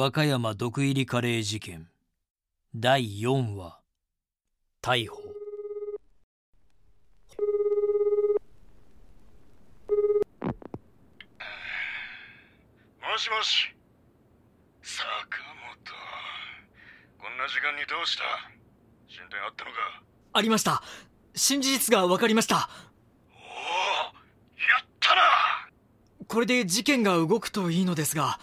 和歌山毒入りカレー事件。第4話。逮捕。もしもし。坂本。こんな時間にどうした？進展あったのか？ありました。新事実が分かりました。おおやったな！これで事件が動くといいのですが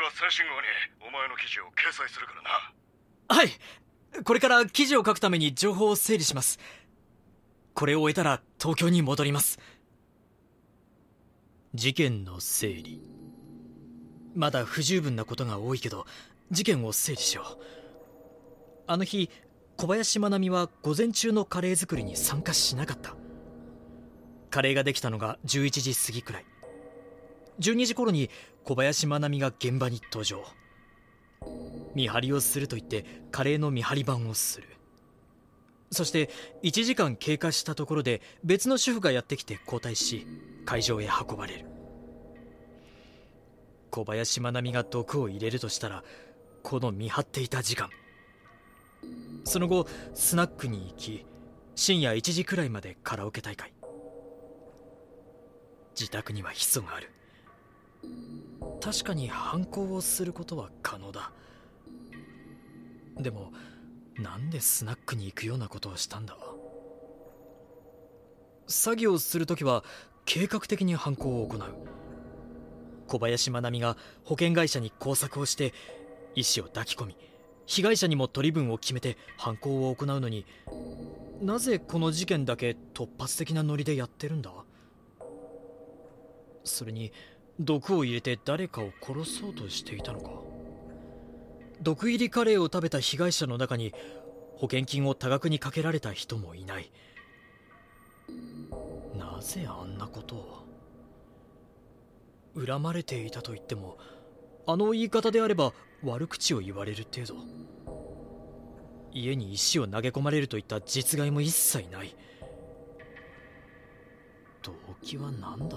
は最新号にお前の記事を掲載するからな。はい。これから記事を書くために情報を整理します。これを終えたら東京に戻ります。事件の整理。まだ不十分なことが多いけど事件を整理しよう。あの日小林愛美は午前中のカレー作りに参加しなかった。カレーができたのが11時過ぎくらい。12時頃に小林愛美が現場に登場。見張りをすると言ってカレーの見張り番をする。そして1時間経過したところで別の主婦がやってきて交代し会場へ運ばれる。小林愛美が毒を入れるとしたらこの見張っていた時間。その後スナックに行き深夜1時くらいまでカラオケ大会。自宅にはヒ素がある。確かに犯行をすることは可能だ。でもなんでスナックに行くようなことをしたんだ？作業するときは計画的に犯行を行う。小林愛美が保険会社に工作をして医師を抱き込み被害者にも取り分を決めて犯行を行うのになぜこの事件だけ突発的なノリでやってるんだ？それに毒を入れて誰かを殺そうとしていたのか。毒入りカレーを食べた被害者の中に保険金を多額にかけられた人もいない。なぜあんなことを？恨まれていたと言ってもあの言い方であれば悪口を言われる程度。家に石を投げ込まれるといった実害も一切ない。動機は何だ？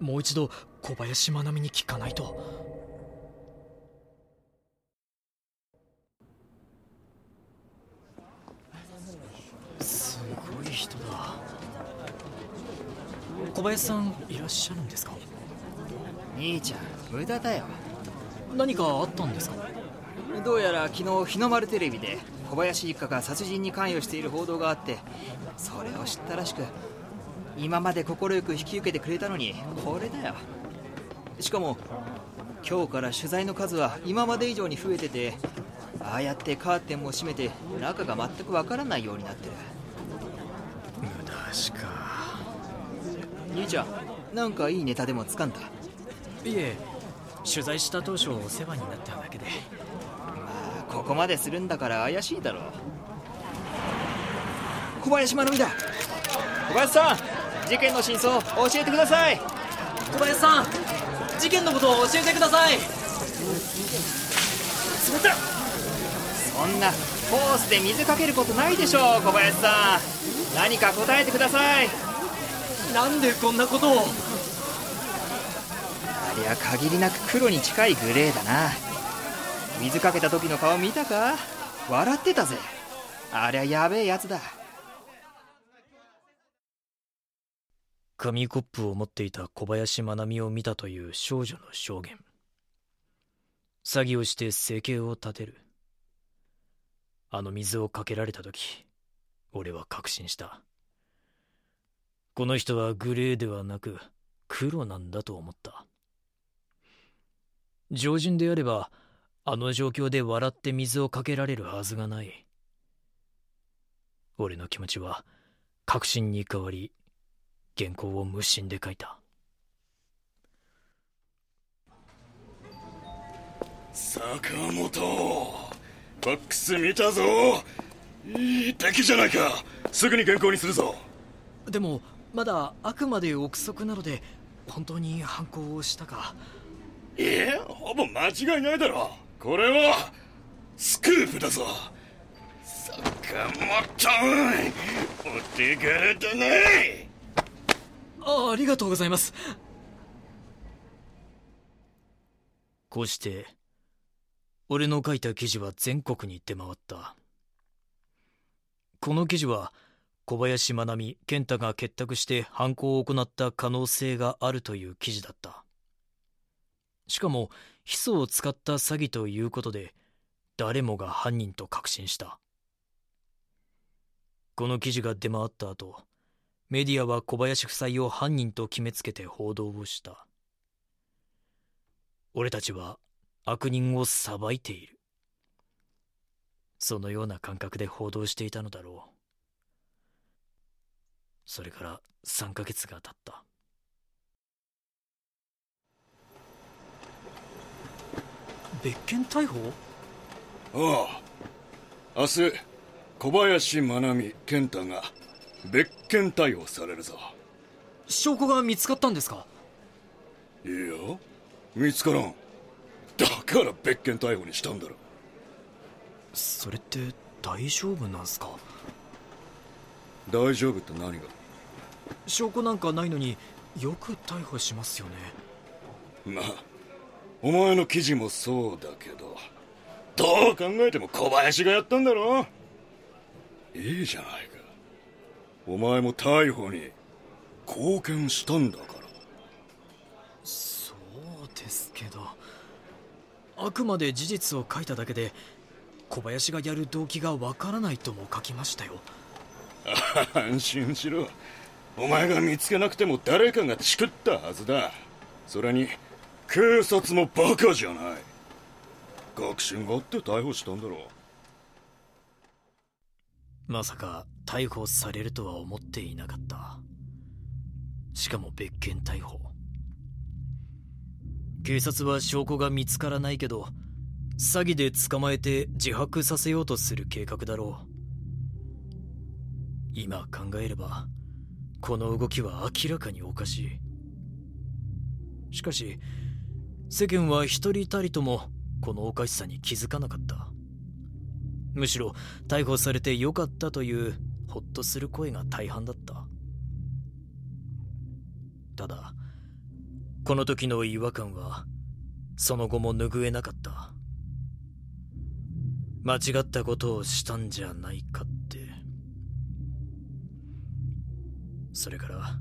もう一度小林愛美に聞かないと。すごい人だ。小林さんいらっしゃるんですか？兄ちゃん無駄だよ。何かあったんですか？どうやら昨日日の丸テレビで小林一家が殺人に関与している報道があってそれを知ったらしく今まで快く引き受けてくれたのにこれだよ。しかも今日から取材の数は今まで以上に増えててああやってカーテンも閉めて中が全くわからないようになってる。無駄しか。兄ちゃんなんかいいネタでもつかんだ？いえ取材した当初お世話になっただけで。まあここまでするんだから怪しいだろう。小林真奈美だ。小林さん事件の真相を教えてください。小林さん事件のことを教えてください。そんなホースで水かけることないでしょう小林さん。何か答えてください。なんでこんなことを。ありゃ限りなく黒に近いグレーだな。水かけた時の顔見たか？笑ってたぜ。ありゃやべえやつだ紙コップを持っていた小林愛美を見たという少女の証言。詐欺をして生計を立てる。あの水をかけられた時俺は確信した。この人はグレーではなく黒なんだと思った。常人であればあの状況で笑って水をかけられるはずがない。俺の気持ちは確信に変わり原稿を無心で書いた。坂本ファックス見たぞ。いい敵じゃないか。すぐに原稿にするぞ。でもまだあくまで憶測なので本当に犯行をしたか。いえほぼ間違いないだろ。これはスクープだぞ。坂本お手柄だねありがとうございます。こうして俺の書いた記事は全国に出回った。この記事は小林真奈美健太が結託して犯行を行った可能性があるという記事だった。しかもヒ素を使った詐欺ということで誰もが犯人と確信した。この記事が出回った後メディアは小林夫妻を犯人と決めつけて報道をした。俺たちは悪人を裁いている。そのような感覚で報道していたのだろう。それから3ヶ月が経った。別件逮捕？ああ。明日小林真奈美健太が。別件逮捕されるぞ。証拠が見つかったんですか？いや見つからん。だから別件逮捕にしたんだろ。それって大丈夫なんすか？大丈夫って何が？証拠なんかないのによく逮捕しますよね。まあお前の記事もそうだけどどう考えても小林がやったんだろ。いいじゃないかお前も逮捕に貢献したんだから。そうですけどあくまで事実を書いただけで小林がやる動機がわからないとも書きましたよ。安心しろ。お前が見つけなくても誰かがチクったはずだ。それに警察もバカじゃない。確信があって逮捕したんだろまさか逮捕されるとは思っていなかった。しかも別件逮捕。警察は証拠が見つからないけど詐欺で捕まえて自白させようとする計画だろう。今考えればこの動きは明らかにおかしい。しかし世間は一人たりともこのおかしさに気づかなかった。むしろ逮捕されてよかったというほっとする声が大半だった。ただこの時の違和感はその後も拭えなかった。間違ったことをしたんじゃないかって。それから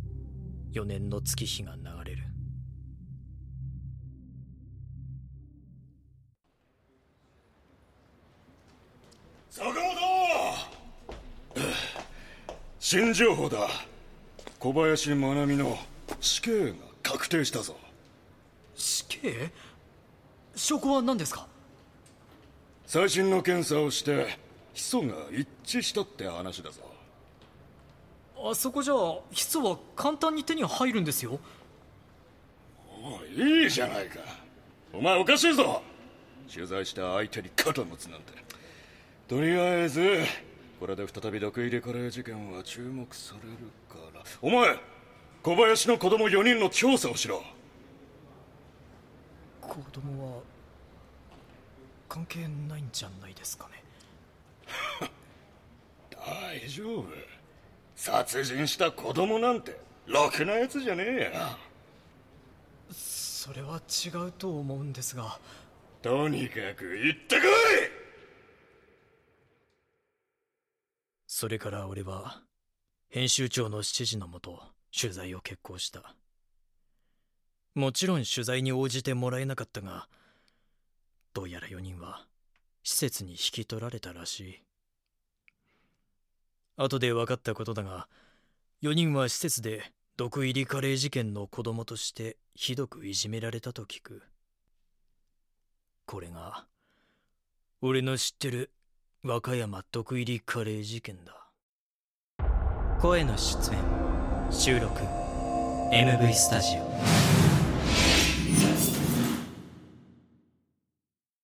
4年の月日が流れる。新情報だ。小林真奈美の死刑が確定したぞ。死刑？証拠は何ですか？最新の検査をしてヒ素が一致したって話だぞ。あそこじゃヒ素は簡単に手に入るんですよ。おいいいじゃないか。お前おかしいぞ。取材した相手に肩持つなんて。とりあえずこれで再び毒入りカレー事件は注目されるから。お前小林の子供4人の調査をしろ。子供は関係ないんじゃないですかね。大丈夫。殺人した子供なんてろくなやつじゃねえや。それは違うと思うんですが。とにかく行ってこいそれから俺は編集長の指示のもと取材を決行した。もちろん取材に応じてもらえなかったがどうやら4人は施設に引き取られたらしい。後で分かったことだが4人は施設で毒入りカレー事件の子供としてひどくいじめられたと聞く。これが俺の知ってる和歌山毒入りカレー事件だ。声の出演収録 MV スタジオ。